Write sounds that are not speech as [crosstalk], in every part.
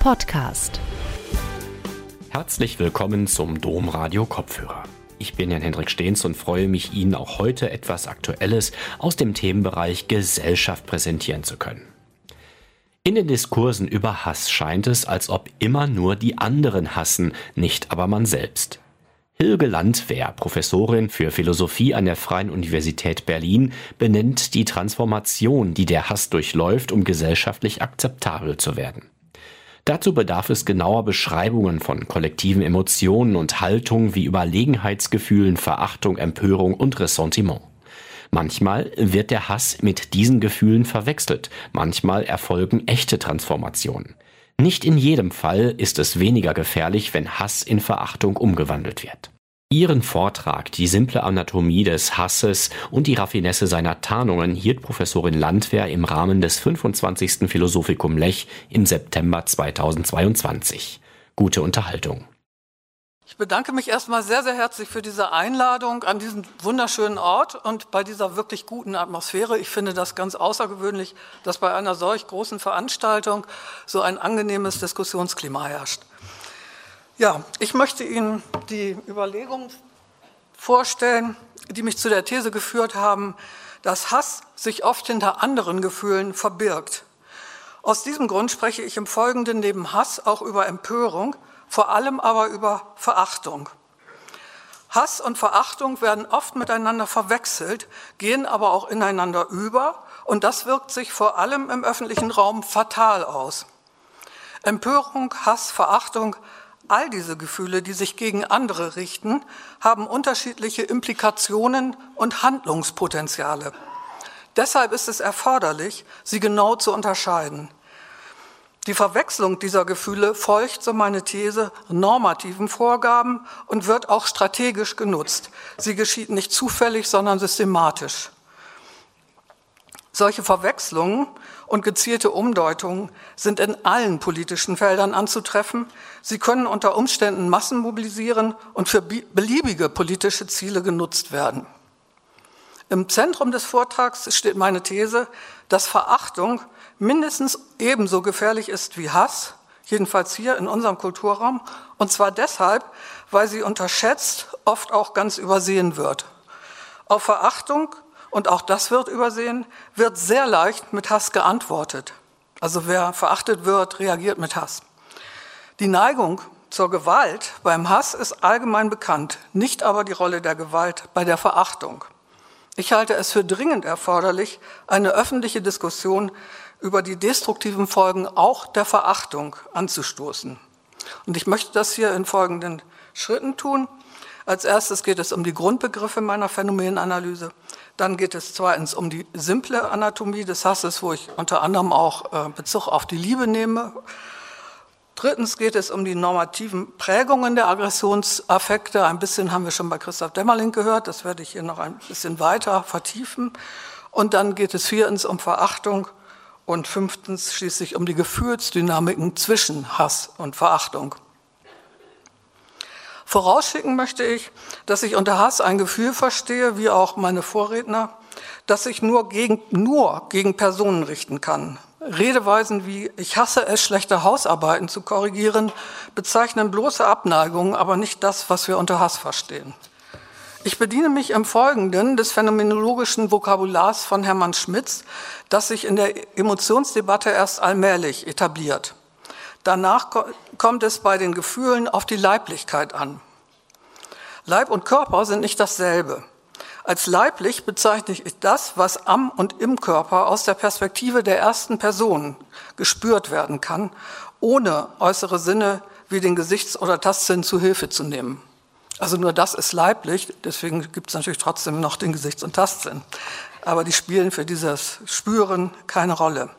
Podcast. Herzlich willkommen zum Domradio Kopfhörer. Ich bin Jan Hendrik Stehns und freue mich, Ihnen auch heute etwas Aktuelles aus dem Themenbereich Gesellschaft präsentieren zu können. In den Diskursen über Hass scheint es, als ob immer nur die anderen hassen, nicht aber man selbst. Hilge Landwehr, Professorin für Philosophie an der Freien Universität Berlin, benennt die Transformation, die der Hass durchläuft, um gesellschaftlich akzeptabel zu werden. Dazu bedarf es genauer Beschreibungen von kollektiven Emotionen und Haltungen wie Überlegenheitsgefühlen, Verachtung, Empörung und Ressentiment. Manchmal wird der Hass mit diesen Gefühlen verwechselt, manchmal erfolgen echte Transformationen. Nicht in jedem Fall ist es weniger gefährlich, wenn Hass in Verachtung umgewandelt wird. Ihren Vortrag Die simple Anatomie des Hasses und die Raffinesse seiner Tarnungen hielt Professorin Landwehr im Rahmen des 25. Philosophikum Lech im September 2022. Gute Unterhaltung. Ich bedanke mich erstmal sehr, sehr herzlich für diese Einladung an diesen wunderschönen Ort und bei dieser wirklich guten Atmosphäre. Ich finde das ganz außergewöhnlich, dass bei einer solch großen Veranstaltung so ein angenehmes Diskussionsklima herrscht. Ja, ich möchte Ihnen die Überlegungen vorstellen, die mich zu der These geführt haben, dass Hass sich oft hinter anderen Gefühlen verbirgt. Aus diesem Grund spreche ich im Folgenden neben Hass auch über Empörung, vor allem aber über Verachtung. Hass und Verachtung werden oft miteinander verwechselt, gehen aber auch ineinander über und das wirkt sich vor allem im öffentlichen Raum fatal aus. Empörung, Hass, Verachtung All diese Gefühle, die sich gegen andere richten, haben unterschiedliche Implikationen und Handlungspotenziale. Deshalb ist es erforderlich, sie genau zu unterscheiden. Die Verwechslung dieser Gefühle folgt, so meine These, normativen Vorgaben und wird auch strategisch genutzt. Sie geschieht nicht zufällig, sondern systematisch. Solche Verwechslungen und gezielte Umdeutungen sind in allen politischen Feldern anzutreffen. Sie können unter Umständen Massen mobilisieren und für beliebige politische Ziele genutzt werden. Im Zentrum des Vortrags steht meine These, dass Verachtung mindestens ebenso gefährlich ist wie Hass, jedenfalls hier in unserem Kulturraum, und zwar deshalb, weil sie unterschätzt, oft auch ganz übersehen wird. Auf Verachtung und auch das wird übersehen, wird sehr leicht mit Hass geantwortet. Also wer verachtet wird, reagiert mit Hass. Die Neigung zur Gewalt beim Hass ist allgemein bekannt, nicht aber die Rolle der Gewalt bei der Verachtung. Ich halte es für dringend erforderlich, eine öffentliche Diskussion über die destruktiven Folgen auch der Verachtung anzustoßen. Und ich möchte das hier in folgenden Schritten tun. Als erstes geht es um die Grundbegriffe meiner Phänomenanalyse. Dann geht es zweitens um die simple Anatomie des Hasses, wo ich unter anderem auch äh, Bezug auf die Liebe nehme. Drittens geht es um die normativen Prägungen der Aggressionsaffekte. Ein bisschen haben wir schon bei Christoph Dämmerling gehört. Das werde ich hier noch ein bisschen weiter vertiefen. Und dann geht es viertens um Verachtung und fünftens schließlich um die Gefühlsdynamiken zwischen Hass und Verachtung. Vorausschicken möchte ich, dass ich unter Hass ein Gefühl verstehe, wie auch meine Vorredner, dass ich nur gegen, nur gegen Personen richten kann. Redeweisen wie ich hasse es, schlechte Hausarbeiten zu korrigieren, bezeichnen bloße Abneigungen, aber nicht das, was wir unter Hass verstehen. Ich bediene mich im Folgenden des phänomenologischen Vokabulars von Hermann Schmitz, das sich in der Emotionsdebatte erst allmählich etabliert. Danach kommt es bei den Gefühlen auf die Leiblichkeit an. Leib und Körper sind nicht dasselbe. Als leiblich bezeichne ich das, was am und im Körper aus der Perspektive der ersten Person gespürt werden kann, ohne äußere Sinne wie den Gesichts- oder Tastsinn zu Hilfe zu nehmen. Also nur das ist leiblich, deswegen gibt es natürlich trotzdem noch den Gesichts- und Tastsinn. Aber die spielen für dieses Spüren keine Rolle.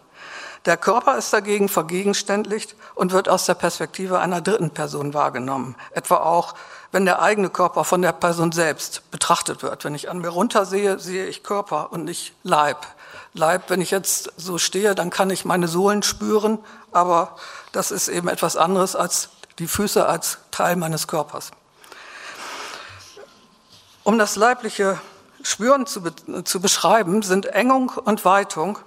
Der Körper ist dagegen vergegenständlicht und wird aus der Perspektive einer dritten Person wahrgenommen. Etwa auch, wenn der eigene Körper von der Person selbst betrachtet wird. Wenn ich an mir runtersehe, sehe ich Körper und nicht Leib. Leib, wenn ich jetzt so stehe, dann kann ich meine Sohlen spüren, aber das ist eben etwas anderes als die Füße als Teil meines Körpers. Um das leibliche Spüren zu, be zu beschreiben, sind Engung und Weitung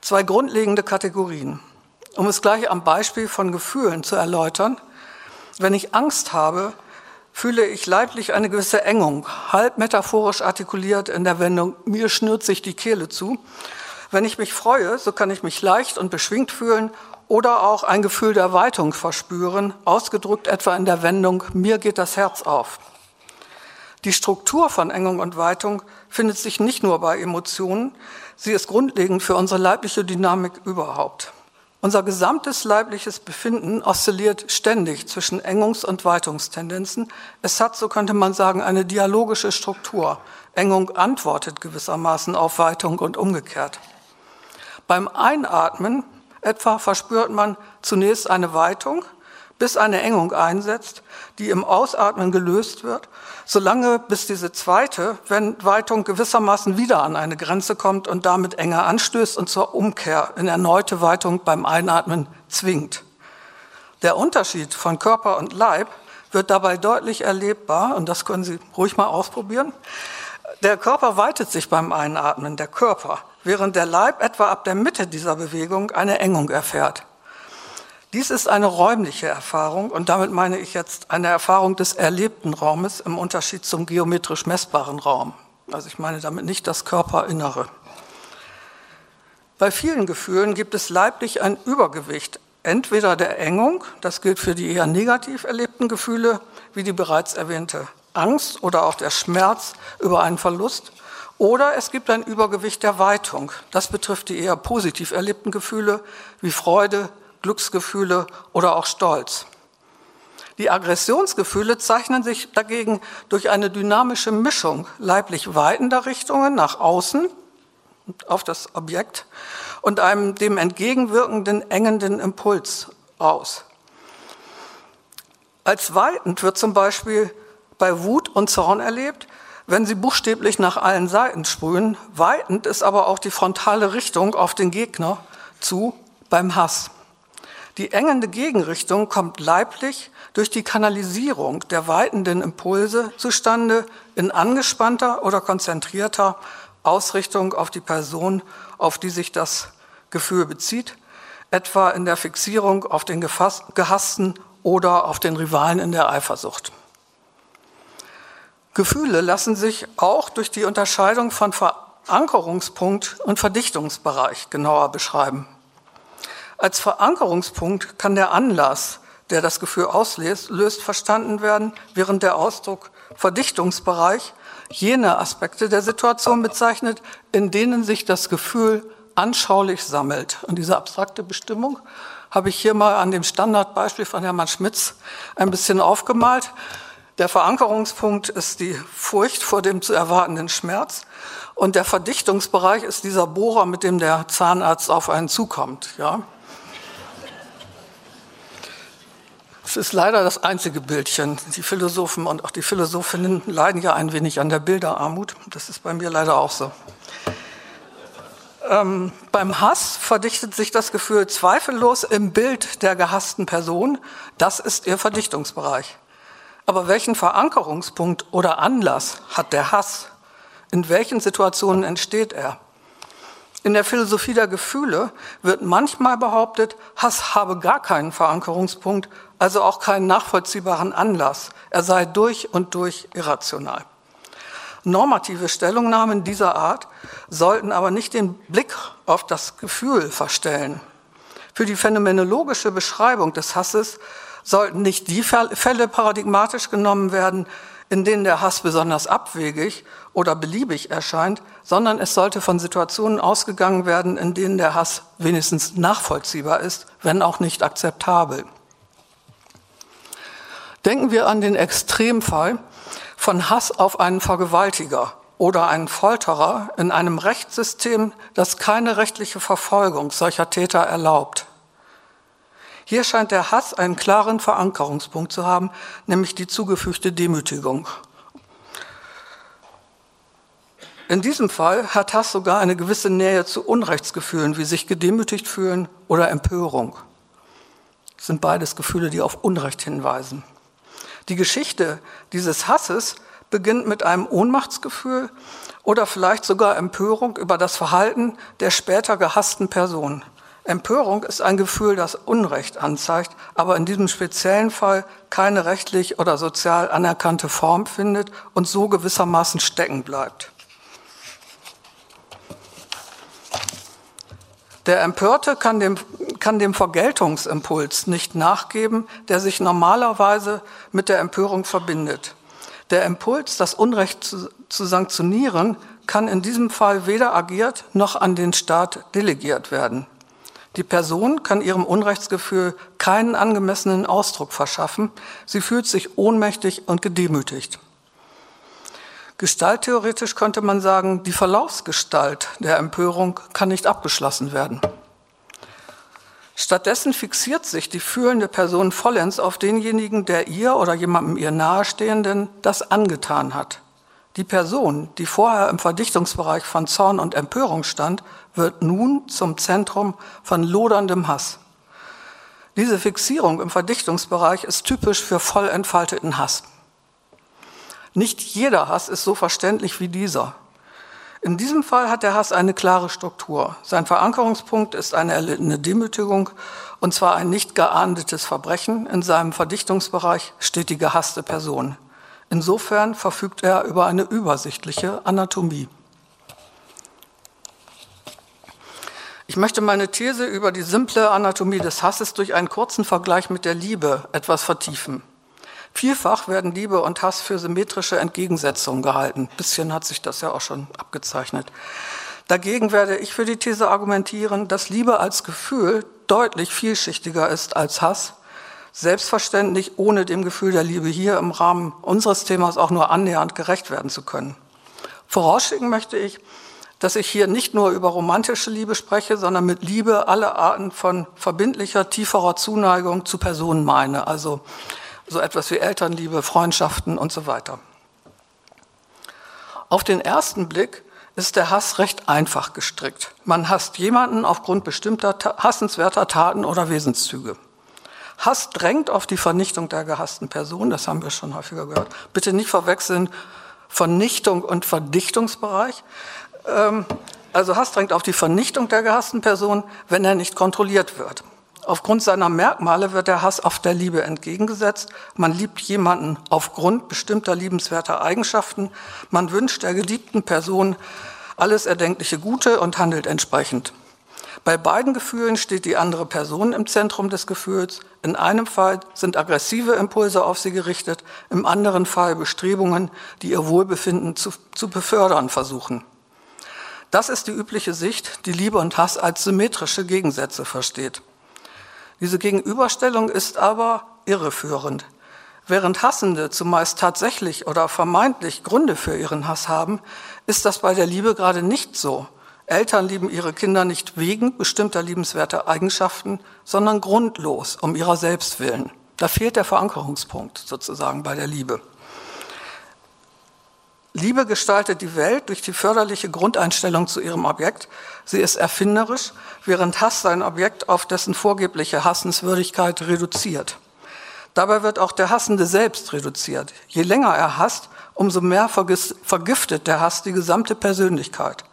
zwei grundlegende Kategorien. Um es gleich am Beispiel von Gefühlen zu erläutern, wenn ich Angst habe, fühle ich leiblich eine gewisse Engung, halb metaphorisch artikuliert in der Wendung, mir schnürt sich die Kehle zu. Wenn ich mich freue, so kann ich mich leicht und beschwingt fühlen oder auch ein Gefühl der Weitung verspüren, ausgedrückt etwa in der Wendung, mir geht das Herz auf. Die Struktur von Engung und Weitung findet sich nicht nur bei Emotionen, sie ist grundlegend für unsere leibliche Dynamik überhaupt. Unser gesamtes leibliches Befinden oszilliert ständig zwischen Engungs- und Weitungstendenzen. Es hat, so könnte man sagen, eine dialogische Struktur. Engung antwortet gewissermaßen auf Weitung und umgekehrt. Beim Einatmen etwa verspürt man zunächst eine Weitung, bis eine Engung einsetzt, die im Ausatmen gelöst wird, solange bis diese zweite, Weitung gewissermaßen wieder an eine Grenze kommt und damit enger anstößt und zur Umkehr in erneute Weitung beim Einatmen zwingt. Der Unterschied von Körper und Leib wird dabei deutlich erlebbar, und das können Sie ruhig mal ausprobieren. Der Körper weitet sich beim Einatmen, der Körper, während der Leib etwa ab der Mitte dieser Bewegung eine Engung erfährt. Dies ist eine räumliche Erfahrung und damit meine ich jetzt eine Erfahrung des erlebten Raumes im Unterschied zum geometrisch messbaren Raum. Also ich meine damit nicht das Körperinnere. Bei vielen Gefühlen gibt es leiblich ein Übergewicht, entweder der Engung, das gilt für die eher negativ erlebten Gefühle, wie die bereits erwähnte Angst oder auch der Schmerz über einen Verlust, oder es gibt ein Übergewicht der Weitung. Das betrifft die eher positiv erlebten Gefühle wie Freude, Glücksgefühle oder auch Stolz. Die Aggressionsgefühle zeichnen sich dagegen durch eine dynamische Mischung leiblich weitender Richtungen nach außen auf das Objekt und einem dem entgegenwirkenden engenden Impuls aus. Als weitend wird zum Beispiel bei Wut und Zorn erlebt, wenn sie buchstäblich nach allen Seiten sprühen. Weitend ist aber auch die frontale Richtung auf den Gegner zu beim Hass. Die engende Gegenrichtung kommt leiblich durch die Kanalisierung der weitenden Impulse zustande in angespannter oder konzentrierter Ausrichtung auf die Person, auf die sich das Gefühl bezieht, etwa in der Fixierung auf den Gehassten oder auf den Rivalen in der Eifersucht. Gefühle lassen sich auch durch die Unterscheidung von Verankerungspunkt und Verdichtungsbereich genauer beschreiben. Als Verankerungspunkt kann der Anlass, der das Gefühl auslöst, löst verstanden werden, während der Ausdruck Verdichtungsbereich jene Aspekte der Situation bezeichnet, in denen sich das Gefühl anschaulich sammelt. Und diese abstrakte Bestimmung habe ich hier mal an dem Standardbeispiel von Hermann Schmitz ein bisschen aufgemalt. Der Verankerungspunkt ist die Furcht vor dem zu erwartenden Schmerz. Und der Verdichtungsbereich ist dieser Bohrer, mit dem der Zahnarzt auf einen zukommt. Ja? Es ist leider das einzige Bildchen. Die Philosophen und auch die Philosophinnen leiden ja ein wenig an der Bilderarmut. Das ist bei mir leider auch so. Ähm, beim Hass verdichtet sich das Gefühl zweifellos im Bild der gehassten Person. Das ist ihr Verdichtungsbereich. Aber welchen Verankerungspunkt oder Anlass hat der Hass? In welchen Situationen entsteht er? In der Philosophie der Gefühle wird manchmal behauptet, Hass habe gar keinen Verankerungspunkt, also auch keinen nachvollziehbaren Anlass. Er sei durch und durch irrational. Normative Stellungnahmen dieser Art sollten aber nicht den Blick auf das Gefühl verstellen. Für die phänomenologische Beschreibung des Hasses sollten nicht die Fälle paradigmatisch genommen werden, in denen der Hass besonders abwegig oder beliebig erscheint, sondern es sollte von Situationen ausgegangen werden, in denen der Hass wenigstens nachvollziehbar ist, wenn auch nicht akzeptabel. Denken wir an den Extremfall von Hass auf einen Vergewaltiger oder einen Folterer in einem Rechtssystem, das keine rechtliche Verfolgung solcher Täter erlaubt. Hier scheint der Hass einen klaren Verankerungspunkt zu haben, nämlich die zugefügte Demütigung. In diesem Fall hat Hass sogar eine gewisse Nähe zu Unrechtsgefühlen, wie sich gedemütigt fühlen oder Empörung. Das sind beides Gefühle, die auf Unrecht hinweisen. Die Geschichte dieses Hasses beginnt mit einem Ohnmachtsgefühl oder vielleicht sogar Empörung über das Verhalten der später gehassten Person. Empörung ist ein Gefühl, das Unrecht anzeigt, aber in diesem speziellen Fall keine rechtlich oder sozial anerkannte Form findet und so gewissermaßen stecken bleibt. Der Empörte kann dem, kann dem Vergeltungsimpuls nicht nachgeben, der sich normalerweise mit der Empörung verbindet. Der Impuls, das Unrecht zu, zu sanktionieren, kann in diesem Fall weder agiert noch an den Staat delegiert werden. Die Person kann ihrem Unrechtsgefühl keinen angemessenen Ausdruck verschaffen. Sie fühlt sich ohnmächtig und gedemütigt. Gestalttheoretisch könnte man sagen, die Verlaufsgestalt der Empörung kann nicht abgeschlossen werden. Stattdessen fixiert sich die fühlende Person vollends auf denjenigen, der ihr oder jemandem ihr Nahestehenden das angetan hat. Die Person, die vorher im Verdichtungsbereich von Zorn und Empörung stand, wird nun zum Zentrum von loderndem Hass. Diese Fixierung im Verdichtungsbereich ist typisch für voll entfalteten Hass. Nicht jeder Hass ist so verständlich wie dieser. In diesem Fall hat der Hass eine klare Struktur. Sein Verankerungspunkt ist eine erlittene Demütigung, und zwar ein nicht geahndetes Verbrechen. In seinem Verdichtungsbereich steht die gehasste Person. Insofern verfügt er über eine übersichtliche Anatomie. Ich möchte meine These über die simple Anatomie des Hasses durch einen kurzen Vergleich mit der Liebe etwas vertiefen. Vielfach werden Liebe und Hass für symmetrische Entgegensetzungen gehalten. Ein bisschen hat sich das ja auch schon abgezeichnet. Dagegen werde ich für die These argumentieren, dass Liebe als Gefühl deutlich vielschichtiger ist als Hass. Selbstverständlich, ohne dem Gefühl der Liebe hier im Rahmen unseres Themas auch nur annähernd gerecht werden zu können. Vorausschicken möchte ich, dass ich hier nicht nur über romantische Liebe spreche, sondern mit Liebe alle Arten von verbindlicher, tieferer Zuneigung zu Personen meine. Also so etwas wie Elternliebe, Freundschaften und so weiter. Auf den ersten Blick ist der Hass recht einfach gestrickt. Man hasst jemanden aufgrund bestimmter hassenswerter Taten oder Wesenszüge. Hass drängt auf die Vernichtung der gehassten Person, das haben wir schon häufiger gehört. Bitte nicht verwechseln Vernichtung und Verdichtungsbereich. Ähm, also Hass drängt auf die Vernichtung der gehassten Person, wenn er nicht kontrolliert wird. Aufgrund seiner Merkmale wird der Hass auf der Liebe entgegengesetzt. Man liebt jemanden aufgrund bestimmter liebenswerter Eigenschaften. Man wünscht der geliebten Person alles erdenkliche Gute und handelt entsprechend. Bei beiden Gefühlen steht die andere Person im Zentrum des Gefühls. In einem Fall sind aggressive Impulse auf sie gerichtet, im anderen Fall Bestrebungen, die ihr Wohlbefinden zu, zu befördern versuchen. Das ist die übliche Sicht, die Liebe und Hass als symmetrische Gegensätze versteht. Diese Gegenüberstellung ist aber irreführend. Während Hassende zumeist tatsächlich oder vermeintlich Gründe für ihren Hass haben, ist das bei der Liebe gerade nicht so. Eltern lieben ihre Kinder nicht wegen bestimmter liebenswerter Eigenschaften, sondern grundlos, um ihrer selbst willen. Da fehlt der Verankerungspunkt sozusagen bei der Liebe. Liebe gestaltet die Welt durch die förderliche Grundeinstellung zu ihrem Objekt. Sie ist erfinderisch, während Hass sein Objekt auf dessen vorgebliche Hassenswürdigkeit reduziert. Dabei wird auch der Hassende selbst reduziert. Je länger er hasst, umso mehr vergiftet der Hass die gesamte Persönlichkeit.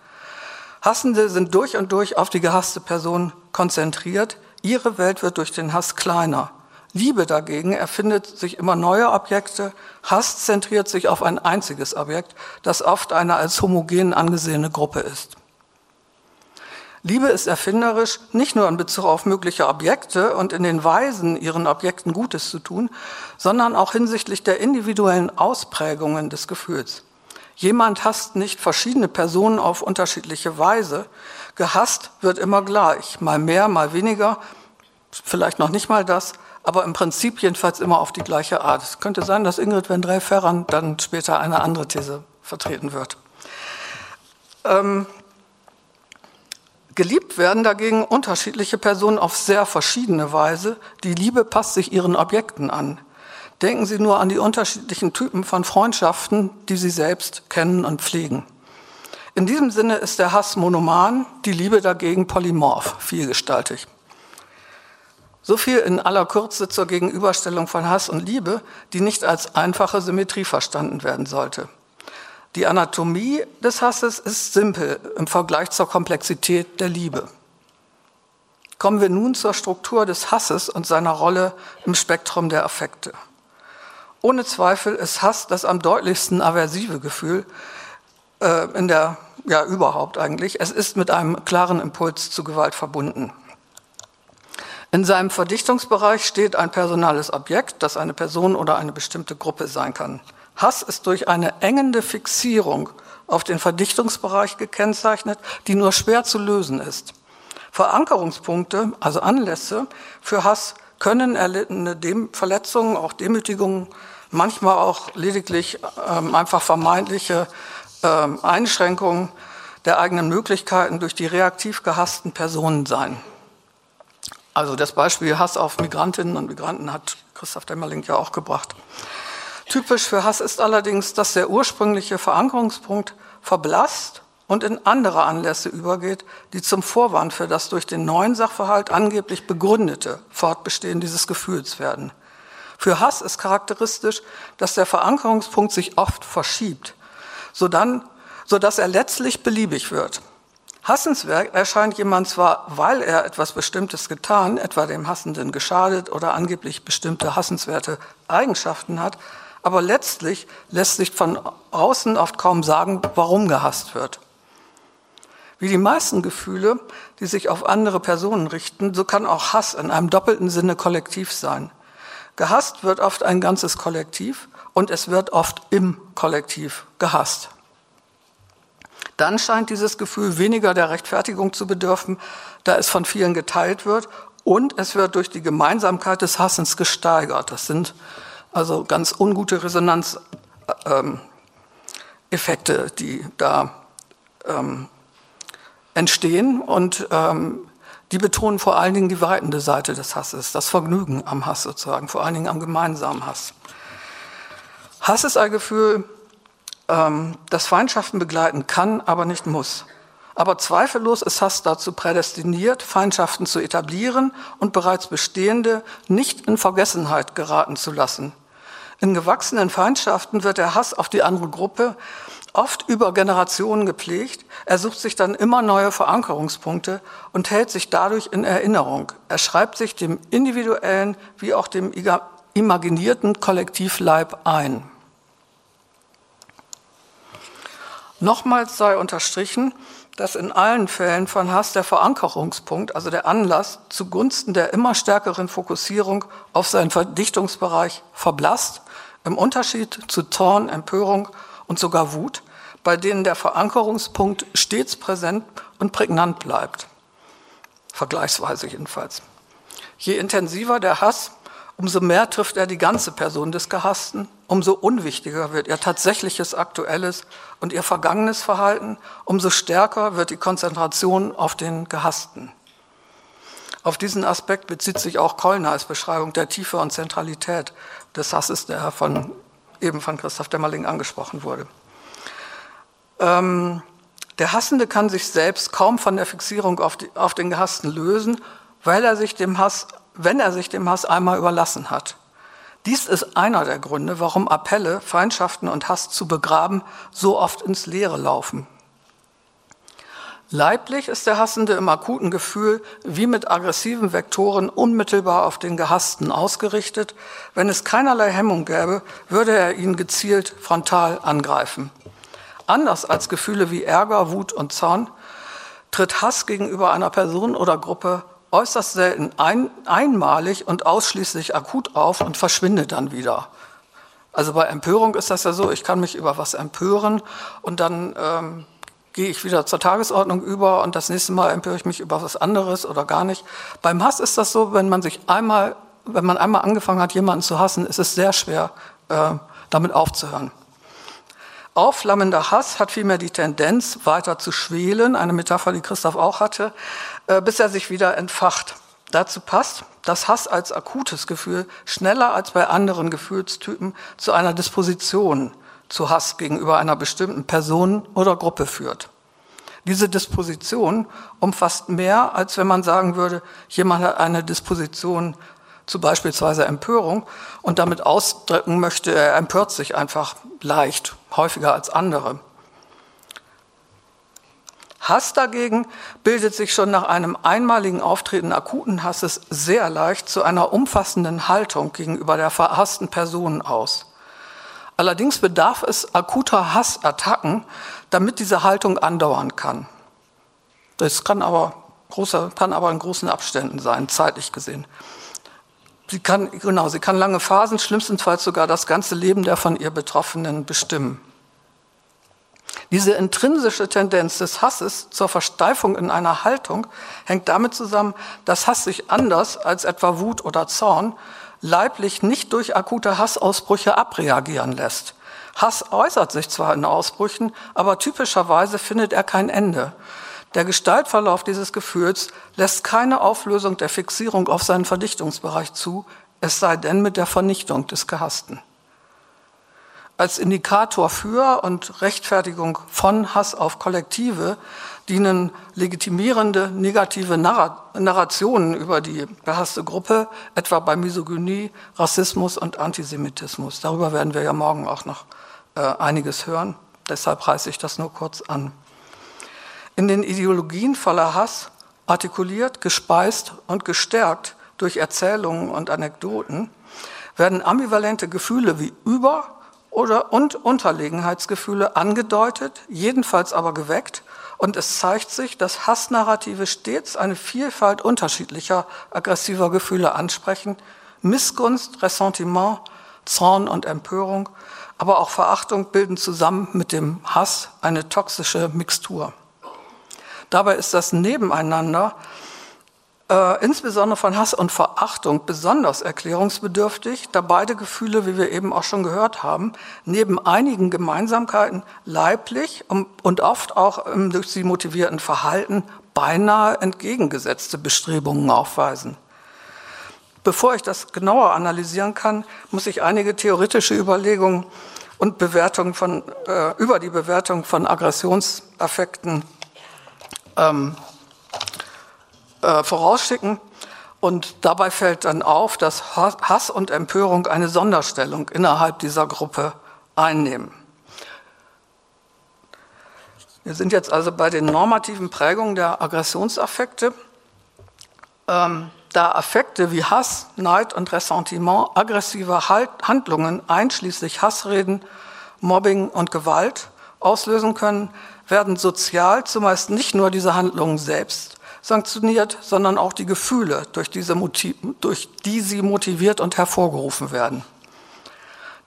Hassende sind durch und durch auf die gehasste Person konzentriert. Ihre Welt wird durch den Hass kleiner. Liebe dagegen erfindet sich immer neue Objekte. Hass zentriert sich auf ein einziges Objekt, das oft eine als homogen angesehene Gruppe ist. Liebe ist erfinderisch, nicht nur in Bezug auf mögliche Objekte und in den Weisen, ihren Objekten Gutes zu tun, sondern auch hinsichtlich der individuellen Ausprägungen des Gefühls. Jemand hasst nicht verschiedene Personen auf unterschiedliche Weise. Gehasst wird immer gleich, mal mehr, mal weniger, vielleicht noch nicht mal das, aber im Prinzip jedenfalls immer auf die gleiche Art. Es könnte sein, dass Ingrid Vendrell Ferrand dann später eine andere These vertreten wird. Ähm, geliebt werden dagegen unterschiedliche Personen auf sehr verschiedene Weise. Die Liebe passt sich ihren Objekten an. Denken Sie nur an die unterschiedlichen Typen von Freundschaften, die Sie selbst kennen und pflegen. In diesem Sinne ist der Hass monoman, die Liebe dagegen polymorph, vielgestaltig. So viel in aller Kürze zur Gegenüberstellung von Hass und Liebe, die nicht als einfache Symmetrie verstanden werden sollte. Die Anatomie des Hasses ist simpel im Vergleich zur Komplexität der Liebe. Kommen wir nun zur Struktur des Hasses und seiner Rolle im Spektrum der Affekte. Ohne Zweifel ist Hass das am deutlichsten aversive Gefühl äh, in der, ja überhaupt eigentlich. Es ist mit einem klaren Impuls zu Gewalt verbunden. In seinem Verdichtungsbereich steht ein personales Objekt, das eine Person oder eine bestimmte Gruppe sein kann. Hass ist durch eine engende Fixierung auf den Verdichtungsbereich gekennzeichnet, die nur schwer zu lösen ist. Verankerungspunkte, also Anlässe für Hass, können erlittene Dem Verletzungen, auch Demütigungen, manchmal auch lediglich ähm, einfach vermeintliche ähm, Einschränkungen der eigenen Möglichkeiten durch die reaktiv gehassten Personen sein. Also das Beispiel Hass auf Migrantinnen und Migranten hat Christoph Demmerling ja auch gebracht. Typisch für Hass ist allerdings, dass der ursprüngliche Verankerungspunkt verblasst und in andere Anlässe übergeht, die zum Vorwand für das durch den neuen Sachverhalt angeblich begründete Fortbestehen dieses Gefühls werden. Für Hass ist charakteristisch, dass der Verankerungspunkt sich oft verschiebt, sodass er letztlich beliebig wird. Hassenswert erscheint jemand zwar, weil er etwas Bestimmtes getan, etwa dem Hassenden geschadet oder angeblich bestimmte hassenswerte Eigenschaften hat, aber letztlich lässt sich von außen oft kaum sagen, warum gehasst wird. Wie die meisten Gefühle, die sich auf andere Personen richten, so kann auch Hass in einem doppelten Sinne kollektiv sein. Gehasst wird oft ein ganzes Kollektiv und es wird oft im Kollektiv gehasst. Dann scheint dieses Gefühl weniger der Rechtfertigung zu bedürfen, da es von vielen geteilt wird und es wird durch die Gemeinsamkeit des Hassens gesteigert. Das sind also ganz ungute Resonanzeffekte, ähm, die da ähm, entstehen und ähm, die betonen vor allen Dingen die weitende Seite des Hasses, das Vergnügen am Hass sozusagen, vor allen Dingen am gemeinsamen Hass. Hass ist ein Gefühl, ähm, das Feindschaften begleiten kann, aber nicht muss. Aber zweifellos ist Hass dazu prädestiniert, Feindschaften zu etablieren und bereits bestehende nicht in Vergessenheit geraten zu lassen. In gewachsenen Feindschaften wird der Hass auf die andere Gruppe oft über Generationen gepflegt. Er sucht sich dann immer neue Verankerungspunkte und hält sich dadurch in Erinnerung. Er schreibt sich dem individuellen wie auch dem imaginierten Kollektivleib ein. Nochmals sei unterstrichen, dass in allen Fällen von Hass der Verankerungspunkt, also der Anlass, zugunsten der immer stärkeren Fokussierung auf seinen Verdichtungsbereich verblasst im Unterschied zu Zorn, Empörung und sogar Wut, bei denen der Verankerungspunkt stets präsent und prägnant bleibt. Vergleichsweise jedenfalls. Je intensiver der Hass, umso mehr trifft er die ganze Person des Gehassten, umso unwichtiger wird ihr tatsächliches aktuelles und ihr vergangenes Verhalten, umso stärker wird die Konzentration auf den Gehassten. Auf diesen Aspekt bezieht sich auch Kollners Beschreibung der Tiefe und Zentralität des Hasses, der von, eben von Christoph Dämmerling angesprochen wurde. Ähm, der Hassende kann sich selbst kaum von der Fixierung auf, die, auf den Gehassten lösen, weil er sich dem Hass, wenn er sich dem Hass einmal überlassen hat. Dies ist einer der Gründe, warum Appelle, Feindschaften und Hass zu begraben so oft ins Leere laufen. Leiblich ist der Hassende im akuten Gefühl wie mit aggressiven Vektoren unmittelbar auf den Gehassten ausgerichtet. Wenn es keinerlei Hemmung gäbe, würde er ihn gezielt frontal angreifen. Anders als Gefühle wie Ärger, Wut und Zorn tritt Hass gegenüber einer Person oder Gruppe äußerst selten ein, einmalig und ausschließlich akut auf und verschwindet dann wieder. Also bei Empörung ist das ja so, ich kann mich über was empören und dann ähm, gehe ich wieder zur Tagesordnung über und das nächste Mal empöre ich mich über was anderes oder gar nicht. Beim Hass ist das so, wenn man sich einmal, wenn man einmal angefangen hat, jemanden zu hassen, ist es sehr schwer, äh, damit aufzuhören. Aufflammender Hass hat vielmehr die Tendenz, weiter zu schwelen, eine Metapher, die Christoph auch hatte, äh, bis er sich wieder entfacht. Dazu passt, dass Hass als akutes Gefühl schneller als bei anderen Gefühlstypen zu einer Disposition zu Hass gegenüber einer bestimmten Person oder Gruppe führt. Diese Disposition umfasst mehr, als wenn man sagen würde, jemand hat eine Disposition zu beispielsweise Empörung und damit ausdrücken möchte, er empört sich einfach leicht, häufiger als andere. Hass dagegen bildet sich schon nach einem einmaligen Auftreten akuten Hasses sehr leicht zu einer umfassenden Haltung gegenüber der verhassten Person aus. Allerdings bedarf es akuter Hassattacken, damit diese Haltung andauern kann. Das kann aber, großer, kann aber in großen Abständen sein, zeitlich gesehen. Sie kann, genau, sie kann lange Phasen, schlimmstenfalls sogar das ganze Leben der von ihr Betroffenen bestimmen. Diese intrinsische Tendenz des Hasses zur Versteifung in einer Haltung hängt damit zusammen, dass Hass sich anders als etwa Wut oder Zorn leiblich nicht durch akute Hassausbrüche abreagieren lässt. Hass äußert sich zwar in Ausbrüchen, aber typischerweise findet er kein Ende. Der Gestaltverlauf dieses Gefühls lässt keine Auflösung der Fixierung auf seinen Verdichtungsbereich zu, es sei denn mit der Vernichtung des Gehassten. Als Indikator für und Rechtfertigung von Hass auf Kollektive dienen legitimierende negative Narrationen über die gehasste Gruppe, etwa bei Misogynie, Rassismus und Antisemitismus. Darüber werden wir ja morgen auch noch äh, einiges hören. Deshalb reiße ich das nur kurz an. In den Ideologien voller Hass, artikuliert, gespeist und gestärkt durch Erzählungen und Anekdoten, werden ambivalente Gefühle wie Über- oder und Unterlegenheitsgefühle angedeutet, jedenfalls aber geweckt, und es zeigt sich, dass Hassnarrative stets eine Vielfalt unterschiedlicher aggressiver Gefühle ansprechen, Missgunst, Ressentiment, Zorn und Empörung, aber auch Verachtung bilden zusammen mit dem Hass eine toxische Mixtur. Dabei ist das Nebeneinander äh, insbesondere von Hass und Verachtung besonders erklärungsbedürftig, da beide Gefühle, wie wir eben auch schon gehört haben, neben einigen Gemeinsamkeiten leiblich und oft auch im durch sie motivierten Verhalten beinahe entgegengesetzte Bestrebungen aufweisen. Bevor ich das genauer analysieren kann, muss ich einige theoretische Überlegungen und Bewertungen von, äh, über die Bewertung von Aggressionsaffekten ähm, äh, vorausschicken. Und dabei fällt dann auf, dass Hass und Empörung eine Sonderstellung innerhalb dieser Gruppe einnehmen. Wir sind jetzt also bei den normativen Prägungen der Aggressionsaffekte. Ähm, da Affekte wie Hass, Neid und Ressentiment aggressive halt Handlungen einschließlich Hassreden, Mobbing und Gewalt auslösen können, werden sozial zumeist nicht nur diese Handlungen selbst, sanktioniert, sondern auch die Gefühle, durch, diese Motiv durch die sie motiviert und hervorgerufen werden.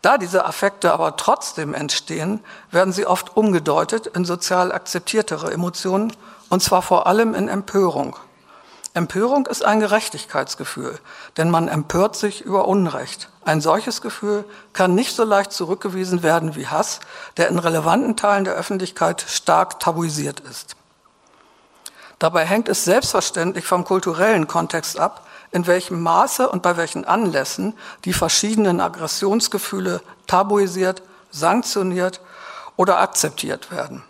Da diese Affekte aber trotzdem entstehen, werden sie oft umgedeutet in sozial akzeptiertere Emotionen, und zwar vor allem in Empörung. Empörung ist ein Gerechtigkeitsgefühl, denn man empört sich über Unrecht. Ein solches Gefühl kann nicht so leicht zurückgewiesen werden wie Hass, der in relevanten Teilen der Öffentlichkeit stark tabuisiert ist. Dabei hängt es selbstverständlich vom kulturellen Kontext ab, in welchem Maße und bei welchen Anlässen die verschiedenen Aggressionsgefühle tabuisiert, sanktioniert oder akzeptiert werden.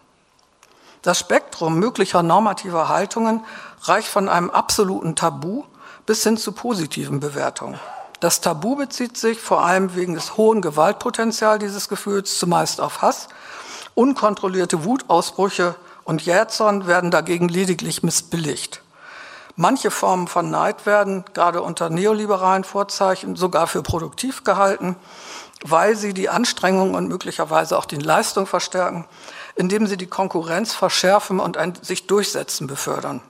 Das Spektrum möglicher normativer Haltungen reicht von einem absoluten Tabu bis hin zu positiven Bewertungen. Das Tabu bezieht sich vor allem wegen des hohen Gewaltpotenzials dieses Gefühls zumeist auf Hass, unkontrollierte Wutausbrüche und Jähzorn werden dagegen lediglich missbilligt. Manche Formen von Neid werden, gerade unter neoliberalen Vorzeichen, sogar für produktiv gehalten, weil sie die Anstrengung und möglicherweise auch die Leistung verstärken, indem sie die Konkurrenz verschärfen und ein sich durchsetzen befördern.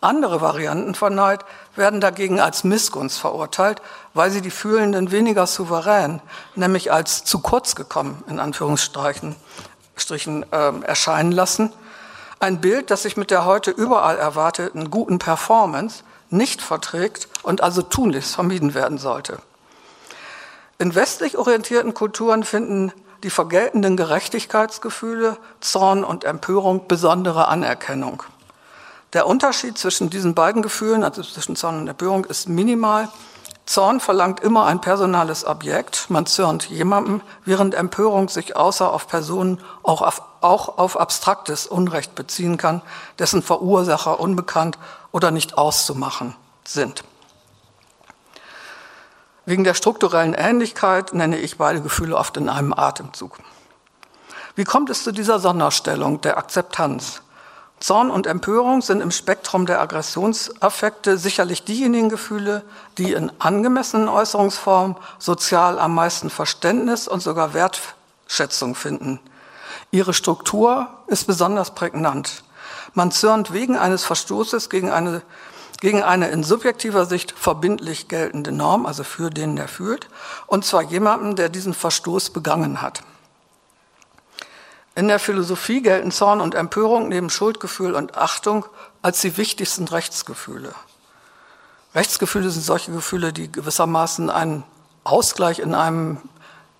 Andere Varianten von Neid werden dagegen als Missgunst verurteilt, weil sie die Fühlenden weniger souverän, nämlich als zu kurz gekommen, in Anführungsstrichen, Strichen, äh, erscheinen lassen – ein Bild, das sich mit der heute überall erwarteten guten Performance nicht verträgt und also tunlichst vermieden werden sollte. In westlich orientierten Kulturen finden die vergeltenden Gerechtigkeitsgefühle, Zorn und Empörung besondere Anerkennung. Der Unterschied zwischen diesen beiden Gefühlen, also zwischen Zorn und Empörung, ist minimal. Zorn verlangt immer ein personales Objekt, man zürnt jemandem, während Empörung sich außer auf Personen auch auf, auch auf abstraktes Unrecht beziehen kann, dessen Verursacher unbekannt oder nicht auszumachen sind. Wegen der strukturellen Ähnlichkeit nenne ich beide Gefühle oft in einem Atemzug. Wie kommt es zu dieser Sonderstellung der Akzeptanz? Zorn und Empörung sind im Spektrum der Aggressionsaffekte sicherlich diejenigen Gefühle, die in angemessenen Äußerungsformen sozial am meisten Verständnis und sogar Wertschätzung finden. Ihre Struktur ist besonders prägnant. Man zürnt wegen eines Verstoßes gegen eine, gegen eine in subjektiver Sicht verbindlich geltende Norm, also für den, der fühlt, und zwar jemanden, der diesen Verstoß begangen hat. In der Philosophie gelten Zorn und Empörung neben Schuldgefühl und Achtung als die wichtigsten Rechtsgefühle. Rechtsgefühle sind solche Gefühle, die gewissermaßen einen Ausgleich in einem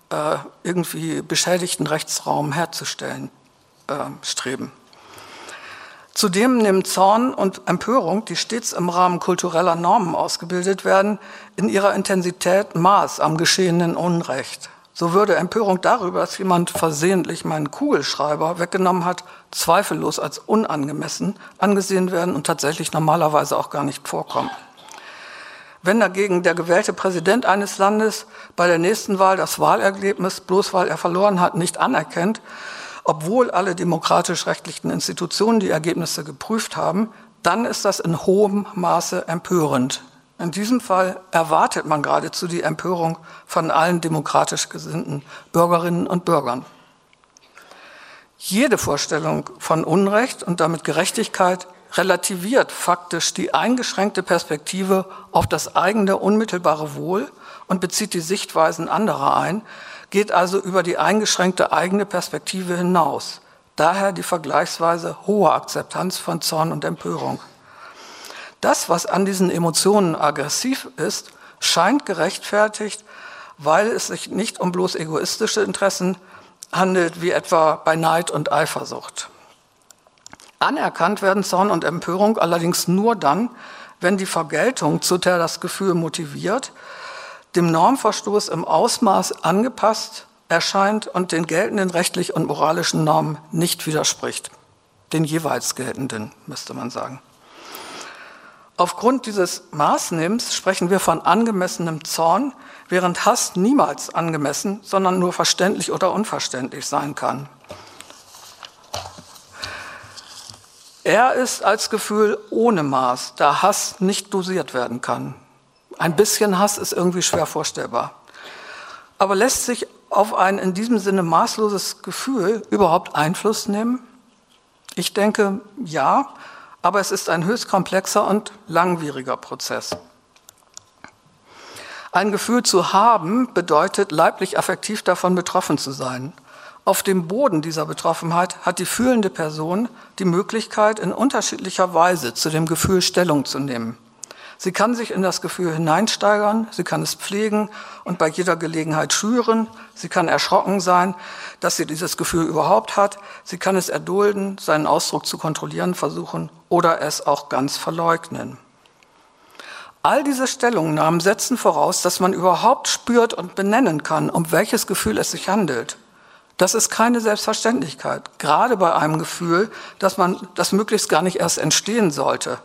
äh, irgendwie beschädigten Rechtsraum herzustellen äh, streben. Zudem nehmen Zorn und Empörung, die stets im Rahmen kultureller Normen ausgebildet werden, in ihrer Intensität Maß am geschehenen Unrecht. So würde Empörung darüber, dass jemand versehentlich meinen Kugelschreiber weggenommen hat, zweifellos als unangemessen angesehen werden und tatsächlich normalerweise auch gar nicht vorkommen. Wenn dagegen der gewählte Präsident eines Landes bei der nächsten Wahl das Wahlergebnis, bloß weil er verloren hat, nicht anerkennt, obwohl alle demokratisch-rechtlichen Institutionen die Ergebnisse geprüft haben, dann ist das in hohem Maße empörend. In diesem Fall erwartet man geradezu die Empörung von allen demokratisch gesinnten Bürgerinnen und Bürgern. Jede Vorstellung von Unrecht und damit Gerechtigkeit relativiert faktisch die eingeschränkte Perspektive auf das eigene unmittelbare Wohl und bezieht die Sichtweisen anderer ein, geht also über die eingeschränkte eigene Perspektive hinaus. Daher die vergleichsweise hohe Akzeptanz von Zorn und Empörung. Das, was an diesen Emotionen aggressiv ist, scheint gerechtfertigt, weil es sich nicht um bloß egoistische Interessen handelt, wie etwa bei Neid und Eifersucht. Anerkannt werden Zorn und Empörung allerdings nur dann, wenn die Vergeltung, zu der das Gefühl motiviert, dem Normverstoß im Ausmaß angepasst erscheint und den geltenden rechtlich und moralischen Normen nicht widerspricht. Den jeweils geltenden, müsste man sagen. Aufgrund dieses Maßnehmens sprechen wir von angemessenem Zorn, während Hass niemals angemessen, sondern nur verständlich oder unverständlich sein kann. Er ist als Gefühl ohne Maß, da Hass nicht dosiert werden kann. Ein bisschen Hass ist irgendwie schwer vorstellbar. Aber lässt sich auf ein in diesem Sinne maßloses Gefühl überhaupt Einfluss nehmen? Ich denke, ja, aber es ist ein höchst komplexer und langwieriger Prozess. Ein Gefühl zu haben bedeutet, leiblich affektiv davon betroffen zu sein. Auf dem Boden dieser Betroffenheit hat die fühlende Person die Möglichkeit, in unterschiedlicher Weise zu dem Gefühl Stellung zu nehmen. Sie kann sich in das Gefühl hineinsteigern, sie kann es pflegen und bei jeder Gelegenheit schüren, sie kann erschrocken sein, dass sie dieses Gefühl überhaupt hat, sie kann es erdulden, seinen Ausdruck zu kontrollieren versuchen oder es auch ganz verleugnen. All diese Stellungnahmen setzen voraus, dass man überhaupt spürt und benennen kann, um welches Gefühl es sich handelt. Das ist keine Selbstverständlichkeit, gerade bei einem Gefühl, dass man das möglichst gar nicht erst entstehen sollte.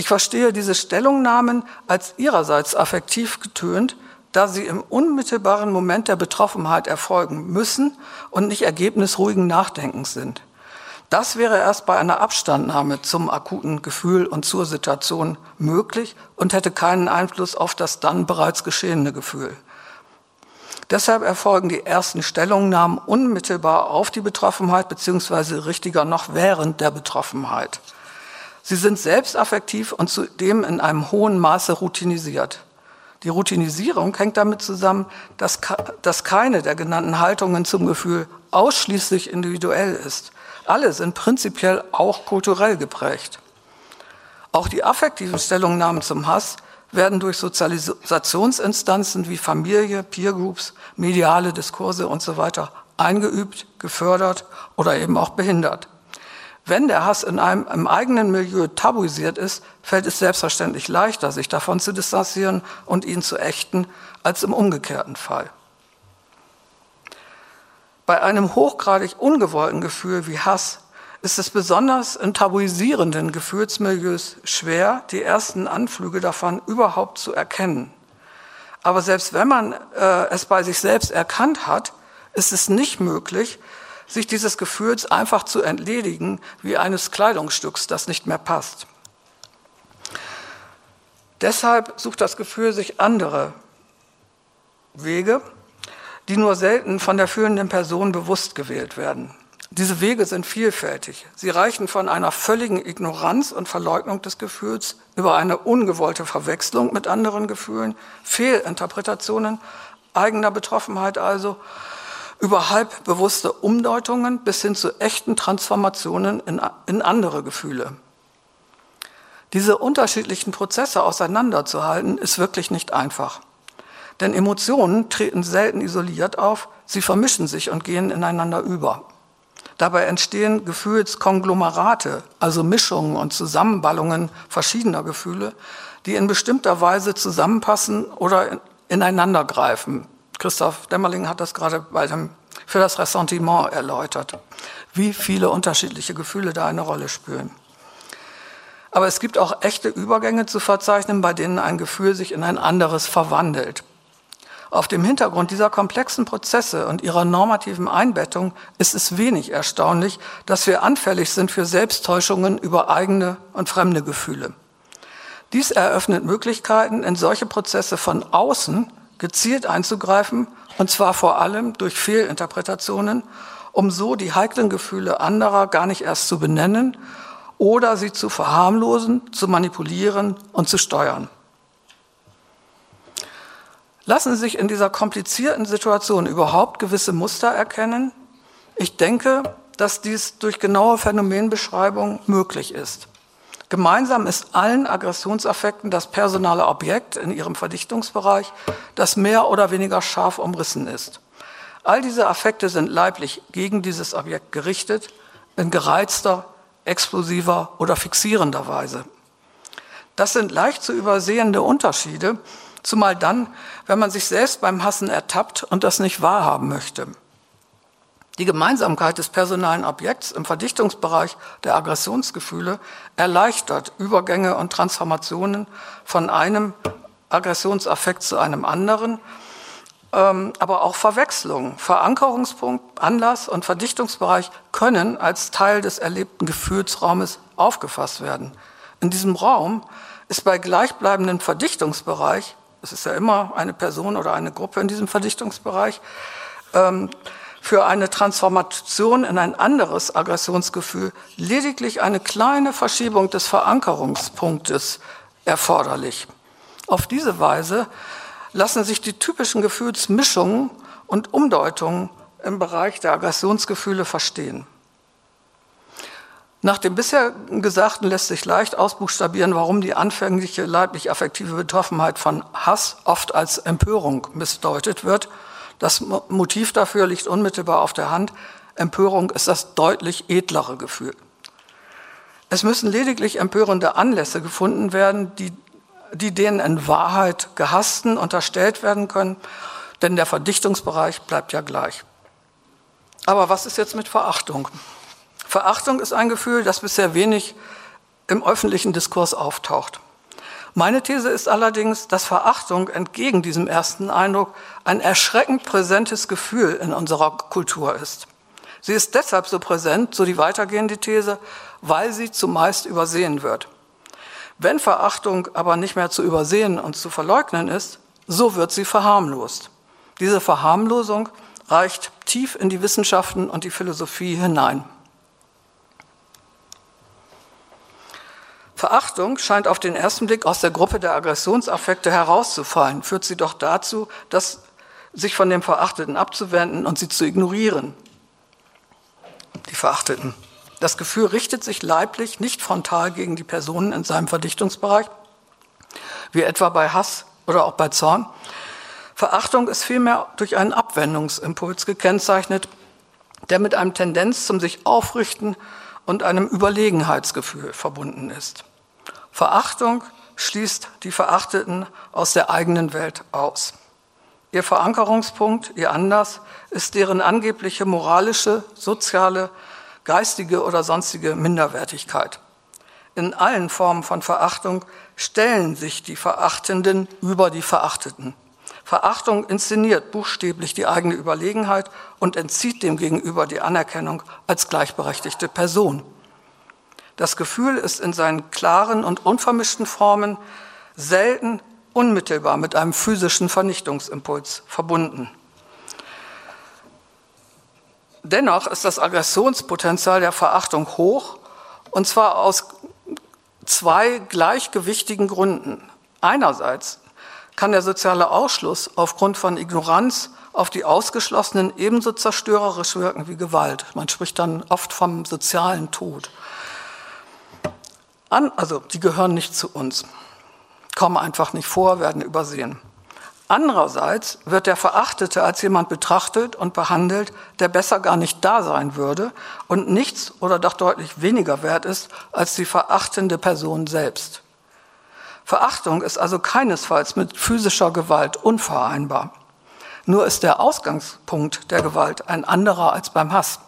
Ich verstehe diese Stellungnahmen als ihrerseits affektiv getönt, da sie im unmittelbaren Moment der Betroffenheit erfolgen müssen und nicht Ergebnis ruhigen Nachdenkens sind. Das wäre erst bei einer Abstandnahme zum akuten Gefühl und zur Situation möglich und hätte keinen Einfluss auf das dann bereits geschehene Gefühl. Deshalb erfolgen die ersten Stellungnahmen unmittelbar auf die Betroffenheit, beziehungsweise richtiger noch während der Betroffenheit. Sie sind selbst affektiv und zudem in einem hohen Maße routinisiert. Die Routinisierung hängt damit zusammen, dass, dass keine der genannten Haltungen zum Gefühl ausschließlich individuell ist. Alle sind prinzipiell auch kulturell geprägt. Auch die affektiven Stellungnahmen zum Hass werden durch Sozialisationsinstanzen wie Familie, Peergroups, mediale Diskurse und so eingeübt, gefördert oder eben auch behindert. Wenn der Hass in einem im eigenen Milieu tabuisiert ist, fällt es selbstverständlich leichter, sich davon zu distanzieren und ihn zu ächten, als im umgekehrten Fall. Bei einem hochgradig ungewollten Gefühl wie Hass ist es besonders in tabuisierenden Gefühlsmilieus schwer, die ersten Anflüge davon überhaupt zu erkennen. Aber selbst wenn man äh, es bei sich selbst erkannt hat, ist es nicht möglich, sich dieses Gefühls einfach zu entledigen wie eines Kleidungsstücks, das nicht mehr passt. Deshalb sucht das Gefühl sich andere Wege, die nur selten von der führenden Person bewusst gewählt werden. Diese Wege sind vielfältig. Sie reichen von einer völligen Ignoranz und Verleugnung des Gefühls über eine ungewollte Verwechslung mit anderen Gefühlen, Fehlinterpretationen eigener Betroffenheit also, über halbbewusste Umdeutungen bis hin zu echten Transformationen in, in andere Gefühle. Diese unterschiedlichen Prozesse auseinanderzuhalten, ist wirklich nicht einfach. Denn Emotionen treten selten isoliert auf, sie vermischen sich und gehen ineinander über. Dabei entstehen Gefühlskonglomerate, also Mischungen und Zusammenballungen verschiedener Gefühle, die in bestimmter Weise zusammenpassen oder ineinandergreifen. Christoph Dämmerling hat das gerade bei dem, für das Ressentiment erläutert, wie viele unterschiedliche Gefühle da eine Rolle spielen. Aber es gibt auch echte Übergänge zu verzeichnen, bei denen ein Gefühl sich in ein anderes verwandelt. Auf dem Hintergrund dieser komplexen Prozesse und ihrer normativen Einbettung ist es wenig erstaunlich, dass wir anfällig sind für Selbsttäuschungen über eigene und fremde Gefühle. Dies eröffnet Möglichkeiten, in solche Prozesse von außen gezielt einzugreifen, und zwar vor allem durch Fehlinterpretationen, um so die heiklen Gefühle anderer gar nicht erst zu benennen oder sie zu verharmlosen, zu manipulieren und zu steuern. Lassen sich in dieser komplizierten Situation überhaupt gewisse Muster erkennen? Ich denke, dass dies durch genaue Phänomenbeschreibung möglich ist. Gemeinsam ist allen Aggressionsaffekten das personale Objekt in ihrem Verdichtungsbereich, das mehr oder weniger scharf umrissen ist. All diese Affekte sind leiblich gegen dieses Objekt gerichtet, in gereizter, explosiver oder fixierender Weise. Das sind leicht zu übersehende Unterschiede, Zumal dann, wenn man sich selbst beim Hassen ertappt und das nicht wahrhaben möchte. Die Gemeinsamkeit des personalen Objekts im Verdichtungsbereich der Aggressionsgefühle erleichtert Übergänge und Transformationen von einem Aggressionsaffekt zu einem anderen, ähm, aber auch Verwechslung, Verankerungspunkt, Anlass und Verdichtungsbereich können als Teil des erlebten Gefühlsraumes aufgefasst werden. In diesem Raum ist bei gleichbleibendem Verdichtungsbereich es ist ja immer eine Person oder eine Gruppe in diesem Verdichtungsbereich, ähm, für eine Transformation in ein anderes Aggressionsgefühl lediglich eine kleine Verschiebung des Verankerungspunktes erforderlich. Auf diese Weise lassen sich die typischen Gefühlsmischungen und Umdeutungen im Bereich der Aggressionsgefühle verstehen. Nach dem bisher Gesagten lässt sich leicht ausbuchstabieren, warum die anfängliche leiblich-affektive Betroffenheit von Hass oft als Empörung missdeutet wird. Das Motiv dafür liegt unmittelbar auf der Hand. Empörung ist das deutlich edlere Gefühl. Es müssen lediglich empörende Anlässe gefunden werden, die, die denen in Wahrheit Gehassten unterstellt werden können, denn der Verdichtungsbereich bleibt ja gleich. Aber was ist jetzt mit Verachtung? Verachtung ist ein Gefühl, das bisher wenig im öffentlichen Diskurs auftaucht. Meine These ist allerdings, dass Verachtung entgegen diesem ersten Eindruck ein erschreckend präsentes Gefühl in unserer Kultur ist. Sie ist deshalb so präsent, so die weitergehende These, weil sie zumeist übersehen wird. Wenn Verachtung aber nicht mehr zu übersehen und zu verleugnen ist, so wird sie verharmlost. Diese Verharmlosung reicht tief in die Wissenschaften und die Philosophie hinein. Verachtung scheint auf den ersten Blick aus der Gruppe der Aggressionsaffekte herauszufallen, führt sie doch dazu, dass sich von dem Verachteten abzuwenden und sie zu ignorieren. Die Verachteten. Das Gefühl richtet sich leiblich nicht frontal gegen die Personen in seinem Verdichtungsbereich, wie etwa bei Hass oder auch bei Zorn. Verachtung ist vielmehr durch einen Abwendungsimpuls gekennzeichnet, der mit einem Tendenz zum sich aufrichten und einem Überlegenheitsgefühl verbunden ist. Verachtung schließt die Verachteten aus der eigenen Welt aus. Ihr Verankerungspunkt, ihr Anlass ist deren angebliche moralische, soziale, geistige oder sonstige Minderwertigkeit. In allen Formen von Verachtung stellen sich die Verachtenden über die Verachteten. Verachtung inszeniert buchstäblich die eigene Überlegenheit und entzieht dem Gegenüber die Anerkennung als gleichberechtigte Person. Das Gefühl ist in seinen klaren und unvermischten Formen selten unmittelbar mit einem physischen Vernichtungsimpuls verbunden. Dennoch ist das Aggressionspotenzial der Verachtung hoch, und zwar aus zwei gleichgewichtigen Gründen. Einerseits kann der soziale Ausschluss aufgrund von Ignoranz auf die Ausgeschlossenen ebenso zerstörerisch wirken wie Gewalt. Man spricht dann oft vom sozialen Tod. An, also die gehören nicht zu uns, kommen einfach nicht vor, werden übersehen. Andererseits wird der Verachtete als jemand betrachtet und behandelt, der besser gar nicht da sein würde und nichts oder doch deutlich weniger wert ist als die verachtende Person selbst. Verachtung ist also keinesfalls mit physischer Gewalt unvereinbar. Nur ist der Ausgangspunkt der Gewalt ein anderer als beim Hass.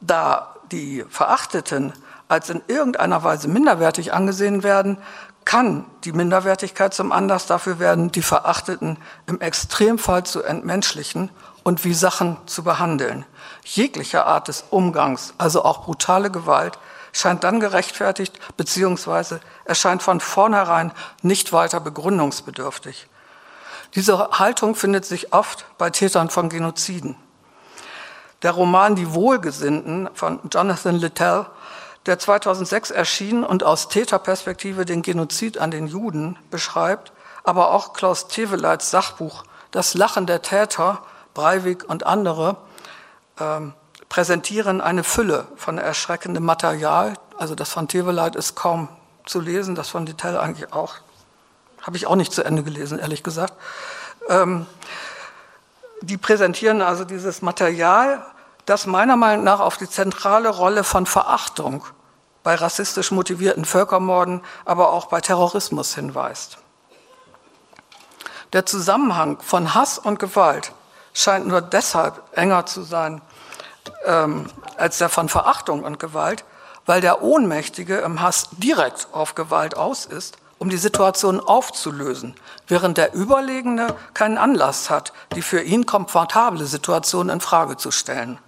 Da die Verachteten als in irgendeiner Weise minderwertig angesehen werden, kann die Minderwertigkeit zum Anlass dafür werden, die Verachteten im Extremfall zu entmenschlichen und wie Sachen zu behandeln. Jeglicher Art des Umgangs, also auch brutale Gewalt, scheint dann gerechtfertigt bzw. erscheint von vornherein nicht weiter begründungsbedürftig. Diese Haltung findet sich oft bei Tätern von Genoziden. Der Roman Die Wohlgesinnten von Jonathan Littell der 2006 erschien und aus Täterperspektive den Genozid an den Juden beschreibt, aber auch Klaus Teweleits Sachbuch Das Lachen der Täter, Breivik und andere ähm, präsentieren eine Fülle von erschreckendem Material. Also das von Teveleit ist kaum zu lesen, das von Detail eigentlich auch. Habe ich auch nicht zu Ende gelesen, ehrlich gesagt. Ähm, die präsentieren also dieses Material das meiner Meinung nach auf die zentrale Rolle von Verachtung bei rassistisch motivierten Völkermorden, aber auch bei Terrorismus hinweist. Der Zusammenhang von Hass und Gewalt scheint nur deshalb enger zu sein ähm, als der von Verachtung und Gewalt, weil der Ohnmächtige im Hass direkt auf Gewalt aus ist um die Situation aufzulösen, während der Überlegene keinen Anlass hat, die für ihn komfortable Situation in Frage zu stellen.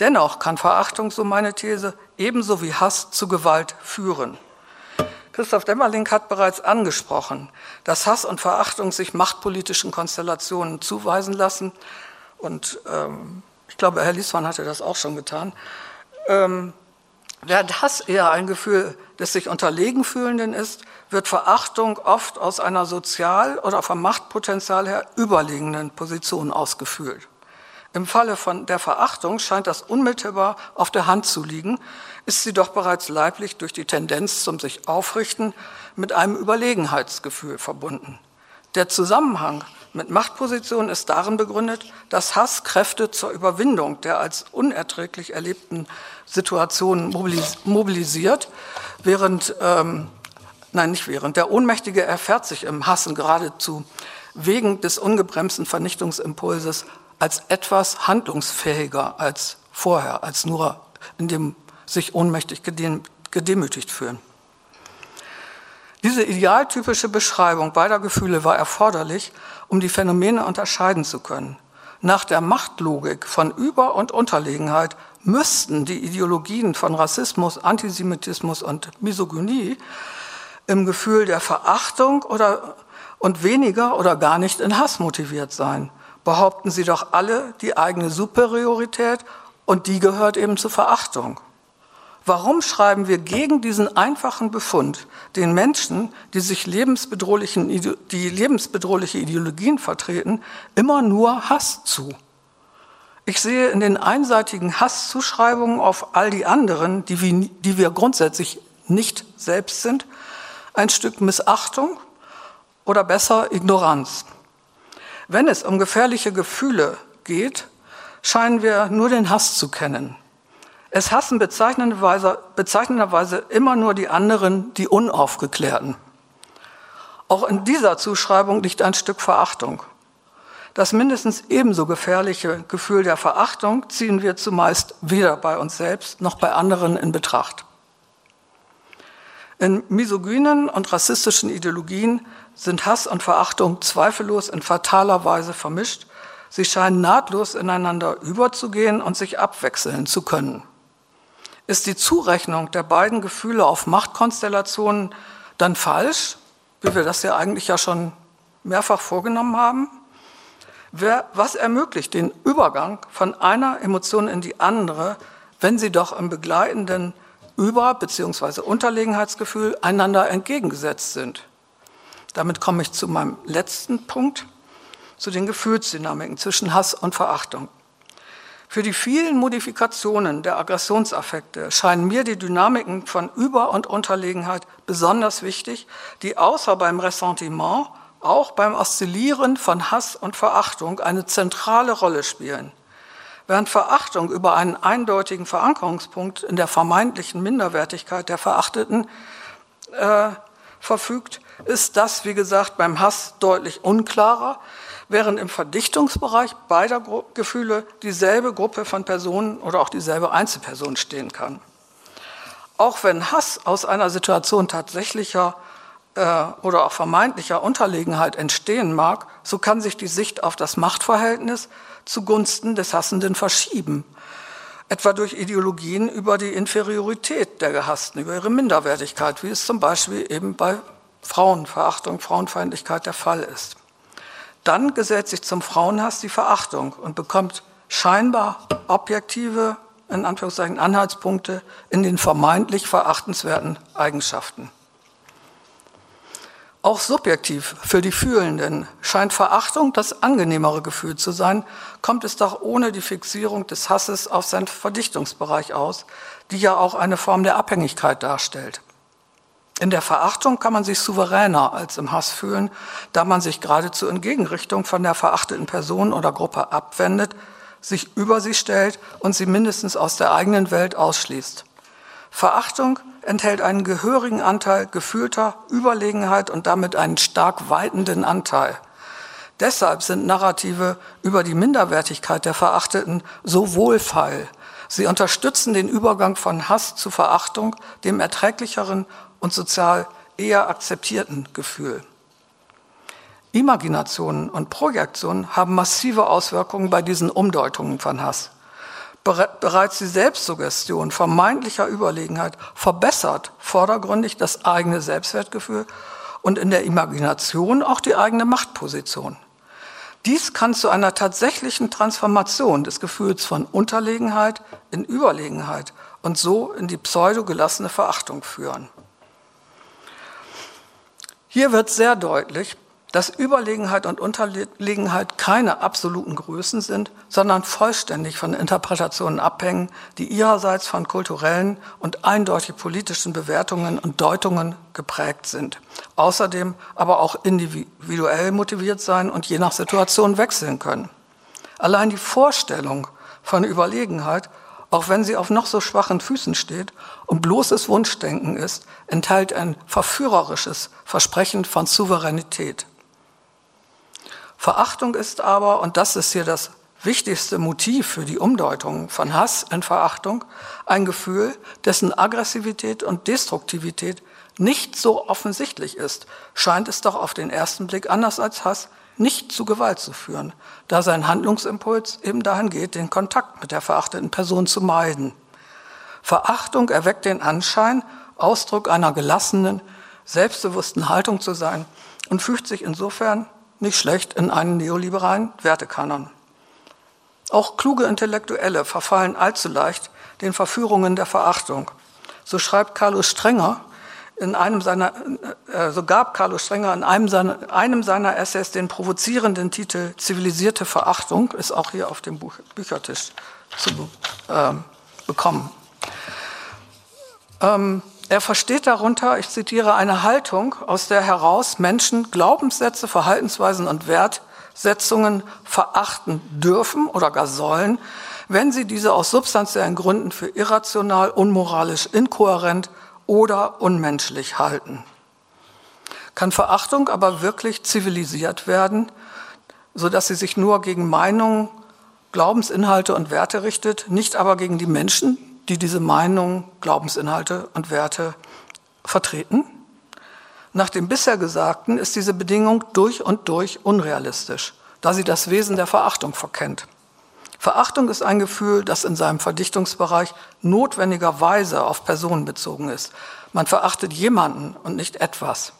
Dennoch kann Verachtung, so meine These, ebenso wie Hass zu Gewalt führen. Christoph Demmerling hat bereits angesprochen, dass Hass und Verachtung sich machtpolitischen Konstellationen zuweisen lassen. Und ähm, ich glaube, Herr Liesmann hatte das auch schon getan. Ähm, während Hass eher ein Gefühl des sich unterlegen fühlenden ist, wird Verachtung oft aus einer sozial oder vom Machtpotenzial her überlegenen Position ausgefühlt. Im Falle von der Verachtung scheint das unmittelbar auf der Hand zu liegen, ist sie doch bereits leiblich durch die Tendenz zum sich aufrichten mit einem Überlegenheitsgefühl verbunden. Der Zusammenhang mit Machtpositionen ist darin begründet, dass Hass Kräfte zur Überwindung der als unerträglich erlebten Situationen mobilisiert, während, ähm, nein, nicht während, der Ohnmächtige erfährt sich im Hassen geradezu wegen des ungebremsten Vernichtungsimpulses als etwas handlungsfähiger als vorher, als nur in dem sich ohnmächtig gedemütigt fühlen. Diese idealtypische Beschreibung beider Gefühle war erforderlich, um die Phänomene unterscheiden zu können. Nach der Machtlogik von Über- und Unterlegenheit müssten die Ideologien von Rassismus, Antisemitismus und Misogynie im Gefühl der Verachtung oder, und weniger oder gar nicht in Hass motiviert sein behaupten sie doch alle die eigene Superiorität und die gehört eben zur Verachtung. Warum schreiben wir gegen diesen einfachen Befund den Menschen, die sich lebensbedrohlichen, die lebensbedrohliche Ideologien vertreten, immer nur Hass zu? Ich sehe in den einseitigen Hasszuschreibungen auf all die anderen, die wir, die wir grundsätzlich nicht selbst sind, ein Stück Missachtung oder besser Ignoranz. Wenn es um gefährliche Gefühle geht, scheinen wir nur den Hass zu kennen. Es hassen bezeichnenderweise, bezeichnenderweise immer nur die anderen, die Unaufgeklärten. Auch in dieser Zuschreibung liegt ein Stück Verachtung. Das mindestens ebenso gefährliche Gefühl der Verachtung ziehen wir zumeist weder bei uns selbst noch bei anderen in Betracht. In misogynen und rassistischen Ideologien sind Hass und Verachtung zweifellos in fataler Weise vermischt. Sie scheinen nahtlos ineinander überzugehen und sich abwechseln zu können. Ist die Zurechnung der beiden Gefühle auf Machtkonstellationen dann falsch, wie wir das ja eigentlich ja schon mehrfach vorgenommen haben? Wer, was ermöglicht den Übergang von einer Emotion in die andere, wenn sie doch im begleitenden Über- bzw. Unterlegenheitsgefühl einander entgegengesetzt sind? Damit komme ich zu meinem letzten Punkt, zu den Gefühlsdynamiken zwischen Hass und Verachtung. Für die vielen Modifikationen der Aggressionsaffekte scheinen mir die Dynamiken von Über- und Unterlegenheit besonders wichtig, die außer beim Ressentiment auch beim Oszillieren von Hass und Verachtung eine zentrale Rolle spielen. Während Verachtung über einen eindeutigen Verankerungspunkt in der vermeintlichen Minderwertigkeit der Verachteten äh, verfügt, ist das, wie gesagt, beim Hass deutlich unklarer, während im Verdichtungsbereich beider Gefühle dieselbe Gruppe von Personen oder auch dieselbe Einzelperson stehen kann. Auch wenn Hass aus einer Situation tatsächlicher äh, oder auch vermeintlicher Unterlegenheit entstehen mag, so kann sich die Sicht auf das Machtverhältnis zugunsten des Hassenden verschieben, etwa durch Ideologien über die Inferiorität der Gehassten, über ihre Minderwertigkeit, wie es zum Beispiel eben bei Frauenverachtung, Frauenfeindlichkeit der Fall ist. Dann gesellt sich zum Frauenhass die Verachtung und bekommt scheinbar objektive, in Anführungszeichen, Anhaltspunkte in den vermeintlich verachtenswerten Eigenschaften. Auch subjektiv für die Fühlenden scheint Verachtung das angenehmere Gefühl zu sein, kommt es doch ohne die Fixierung des Hasses auf seinen Verdichtungsbereich aus, die ja auch eine Form der Abhängigkeit darstellt. In der Verachtung kann man sich souveräner als im Hass fühlen, da man sich geradezu in Gegenrichtung von der verachteten Person oder Gruppe abwendet, sich über sie stellt und sie mindestens aus der eigenen Welt ausschließt. Verachtung enthält einen gehörigen Anteil gefühlter Überlegenheit und damit einen stark weitenden Anteil. Deshalb sind Narrative über die Minderwertigkeit der Verachteten so wohlfeil. Sie unterstützen den Übergang von Hass zu Verachtung, dem erträglicheren und sozial eher akzeptierten Gefühl. Imaginationen und Projektionen haben massive Auswirkungen bei diesen Umdeutungen von Hass. Bereits die Selbstsuggestion vermeintlicher Überlegenheit verbessert vordergründig das eigene Selbstwertgefühl und in der Imagination auch die eigene Machtposition. Dies kann zu einer tatsächlichen Transformation des Gefühls von Unterlegenheit in Überlegenheit und so in die pseudogelassene Verachtung führen. Hier wird sehr deutlich, dass Überlegenheit und Unterlegenheit keine absoluten Größen sind, sondern vollständig von Interpretationen abhängen, die ihrerseits von kulturellen und eindeutig politischen Bewertungen und Deutungen geprägt sind. Außerdem aber auch individuell motiviert sein und je nach Situation wechseln können. Allein die Vorstellung von Überlegenheit auch wenn sie auf noch so schwachen Füßen steht und bloßes Wunschdenken ist, enthält ein verführerisches Versprechen von Souveränität. Verachtung ist aber, und das ist hier das wichtigste Motiv für die Umdeutung von Hass in Verachtung, ein Gefühl, dessen Aggressivität und Destruktivität nicht so offensichtlich ist, scheint es doch auf den ersten Blick anders als Hass nicht zu Gewalt zu führen, da sein Handlungsimpuls eben dahin geht, den Kontakt mit der verachteten Person zu meiden. Verachtung erweckt den Anschein, Ausdruck einer gelassenen, selbstbewussten Haltung zu sein und fügt sich insofern nicht schlecht in einen neoliberalen Wertekanon. Auch kluge Intellektuelle verfallen allzu leicht den Verführungen der Verachtung. So schreibt Carlos Strenger in einem seiner, äh, so gab Carlos Strenger in einem seiner, einem seiner Essays den provozierenden Titel Zivilisierte Verachtung, ist auch hier auf dem Buch, Büchertisch zu äh, bekommen. Ähm, er versteht darunter, ich zitiere, eine Haltung, aus der heraus Menschen Glaubenssätze, Verhaltensweisen und Wertsetzungen verachten dürfen oder gar sollen, wenn sie diese aus substanziellen Gründen für irrational, unmoralisch, inkohärent oder unmenschlich halten. Kann Verachtung aber wirklich zivilisiert werden, so dass sie sich nur gegen Meinungen, Glaubensinhalte und Werte richtet, nicht aber gegen die Menschen, die diese Meinungen, Glaubensinhalte und Werte vertreten? Nach dem bisher Gesagten ist diese Bedingung durch und durch unrealistisch, da sie das Wesen der Verachtung verkennt. Verachtung ist ein Gefühl, das in seinem Verdichtungsbereich notwendigerweise auf Personen bezogen ist. Man verachtet jemanden und nicht etwas.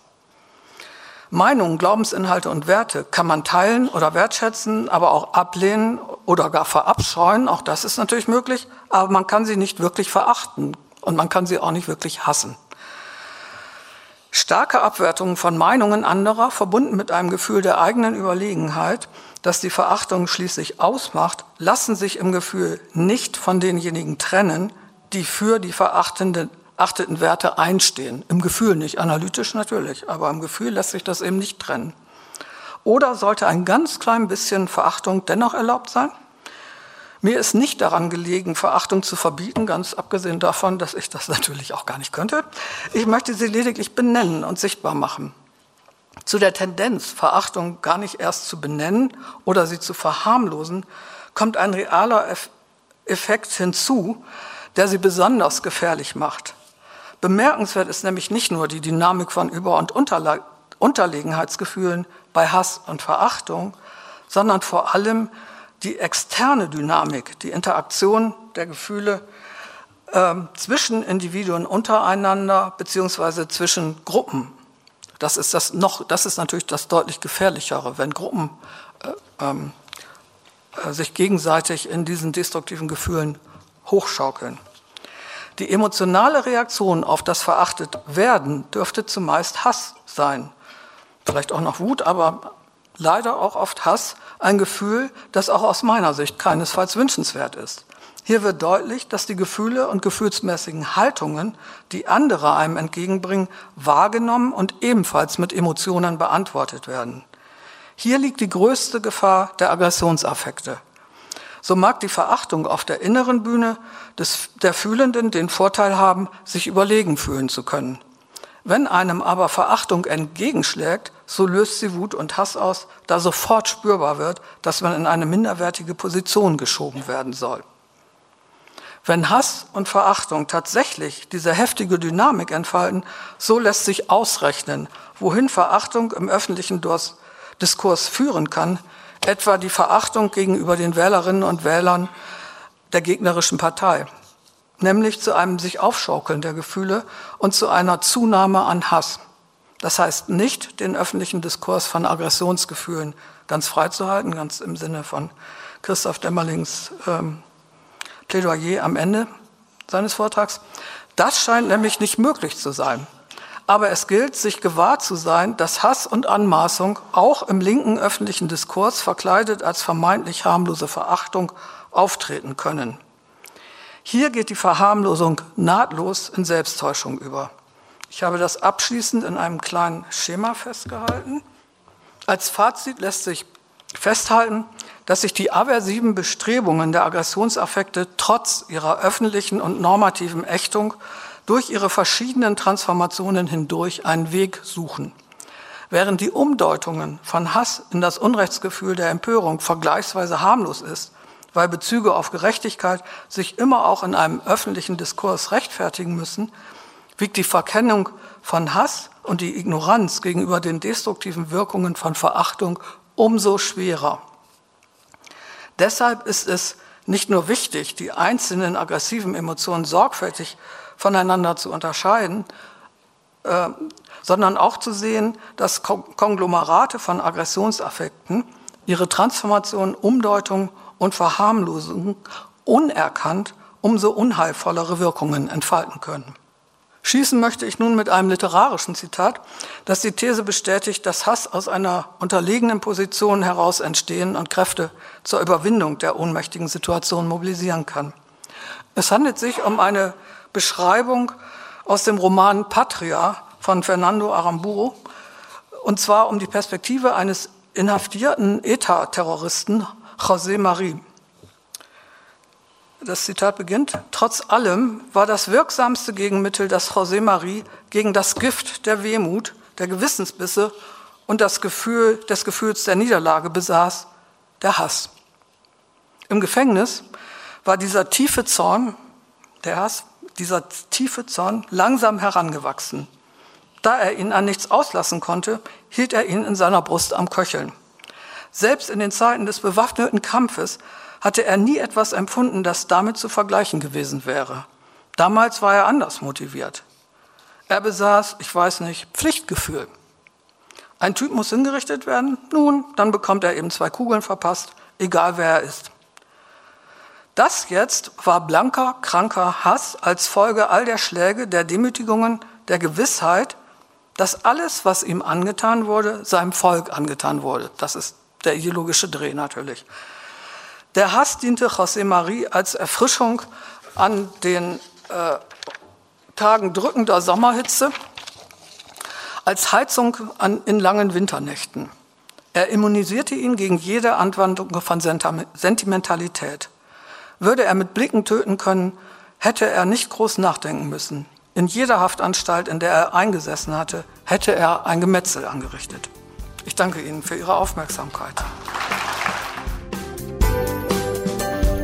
Meinungen, Glaubensinhalte und Werte kann man teilen oder wertschätzen, aber auch ablehnen oder gar verabscheuen. Auch das ist natürlich möglich, aber man kann sie nicht wirklich verachten und man kann sie auch nicht wirklich hassen. Starke Abwertungen von Meinungen anderer, verbunden mit einem Gefühl der eigenen Überlegenheit, das die Verachtung schließlich ausmacht, lassen sich im Gefühl nicht von denjenigen trennen, die für die verachtenden achteten Werte einstehen. Im Gefühl nicht, analytisch natürlich, aber im Gefühl lässt sich das eben nicht trennen. Oder sollte ein ganz klein bisschen Verachtung dennoch erlaubt sein? Mir ist nicht daran gelegen, Verachtung zu verbieten, ganz abgesehen davon, dass ich das [laughs] natürlich auch gar nicht könnte. Ich möchte sie lediglich benennen und sichtbar machen. Zu der Tendenz, Verachtung gar nicht erst zu benennen oder sie zu verharmlosen, kommt ein realer Effekt hinzu, der sie besonders gefährlich macht. Bemerkenswert ist nämlich nicht nur die Dynamik von Über- und Unterlegenheitsgefühlen bei Hass und Verachtung, sondern vor allem die externe Dynamik, die Interaktion der Gefühle äh, zwischen Individuen untereinander beziehungsweise zwischen Gruppen. Das ist, das, noch, das ist natürlich das deutlich gefährlichere, wenn Gruppen äh, ähm, äh, sich gegenseitig in diesen destruktiven Gefühlen hochschaukeln. Die emotionale Reaktion auf das verachtet werden dürfte zumeist Hass sein. Vielleicht auch noch Wut, aber leider auch oft Hass, ein Gefühl, das auch aus meiner Sicht keinesfalls wünschenswert ist. Hier wird deutlich, dass die Gefühle und gefühlsmäßigen Haltungen, die andere einem entgegenbringen, wahrgenommen und ebenfalls mit Emotionen beantwortet werden. Hier liegt die größte Gefahr der Aggressionsaffekte. So mag die Verachtung auf der inneren Bühne des, der Fühlenden den Vorteil haben, sich überlegen fühlen zu können. Wenn einem aber Verachtung entgegenschlägt, so löst sie Wut und Hass aus, da sofort spürbar wird, dass man in eine minderwertige Position geschoben werden soll. Wenn Hass und Verachtung tatsächlich diese heftige Dynamik entfalten, so lässt sich ausrechnen, wohin Verachtung im öffentlichen Diskurs führen kann, etwa die Verachtung gegenüber den Wählerinnen und Wählern der gegnerischen Partei, nämlich zu einem sich aufschaukeln der Gefühle und zu einer Zunahme an Hass. Das heißt nicht, den öffentlichen Diskurs von Aggressionsgefühlen ganz freizuhalten, ganz im Sinne von Christoph Dämmerlings ähm, Plädoyer am Ende seines Vortrags. Das scheint nämlich nicht möglich zu sein. Aber es gilt, sich gewahr zu sein, dass Hass und Anmaßung auch im linken öffentlichen Diskurs verkleidet als vermeintlich harmlose Verachtung auftreten können. Hier geht die Verharmlosung nahtlos in Selbsttäuschung über. Ich habe das abschließend in einem kleinen Schema festgehalten. Als Fazit lässt sich festhalten, dass sich die aversiven Bestrebungen der Aggressionsaffekte trotz ihrer öffentlichen und normativen Ächtung durch ihre verschiedenen Transformationen hindurch einen Weg suchen. Während die Umdeutungen von Hass in das Unrechtsgefühl der Empörung vergleichsweise harmlos ist, weil Bezüge auf Gerechtigkeit sich immer auch in einem öffentlichen Diskurs rechtfertigen müssen, wiegt die Verkennung von Hass und die Ignoranz gegenüber den destruktiven Wirkungen von Verachtung umso schwerer. Deshalb ist es nicht nur wichtig, die einzelnen aggressiven Emotionen sorgfältig voneinander zu unterscheiden, äh, sondern auch zu sehen, dass Konglomerate von Aggressionsaffekten ihre Transformation, Umdeutung und Verharmlosung unerkannt umso unheilvollere Wirkungen entfalten können. Schießen möchte ich nun mit einem literarischen Zitat, das die These bestätigt, dass Hass aus einer unterlegenen Position heraus entstehen und Kräfte zur Überwindung der ohnmächtigen Situation mobilisieren kann. Es handelt sich um eine Beschreibung aus dem Roman Patria von Fernando Aramburu, und zwar um die Perspektive eines inhaftierten ETA-Terroristen José Marie. Das Zitat beginnt, trotz allem war das wirksamste Gegenmittel, das José Marie gegen das Gift der Wehmut, der Gewissensbisse und das Gefühl des Gefühls der Niederlage besaß, der Hass. Im Gefängnis war dieser tiefe Zorn, der Hass, dieser tiefe Zorn, langsam herangewachsen. Da er ihn an nichts auslassen konnte, hielt er ihn in seiner Brust am Köcheln. Selbst in den Zeiten des bewaffneten Kampfes hatte er nie etwas empfunden, das damit zu vergleichen gewesen wäre. Damals war er anders motiviert. Er besaß, ich weiß nicht, Pflichtgefühl. Ein Typ muss hingerichtet werden, nun, dann bekommt er eben zwei Kugeln verpasst, egal wer er ist. Das jetzt war blanker, kranker Hass als Folge all der Schläge, der Demütigungen, der Gewissheit, dass alles, was ihm angetan wurde, seinem Volk angetan wurde. Das ist der ideologische Dreh natürlich. Der Hass diente José Marie als Erfrischung an den äh, Tagen drückender Sommerhitze, als Heizung an, in langen Winternächten. Er immunisierte ihn gegen jede Anwandlung von Sentimentalität. Würde er mit Blicken töten können, hätte er nicht groß nachdenken müssen. In jeder Haftanstalt, in der er eingesessen hatte, hätte er ein Gemetzel angerichtet. Ich danke Ihnen für Ihre Aufmerksamkeit.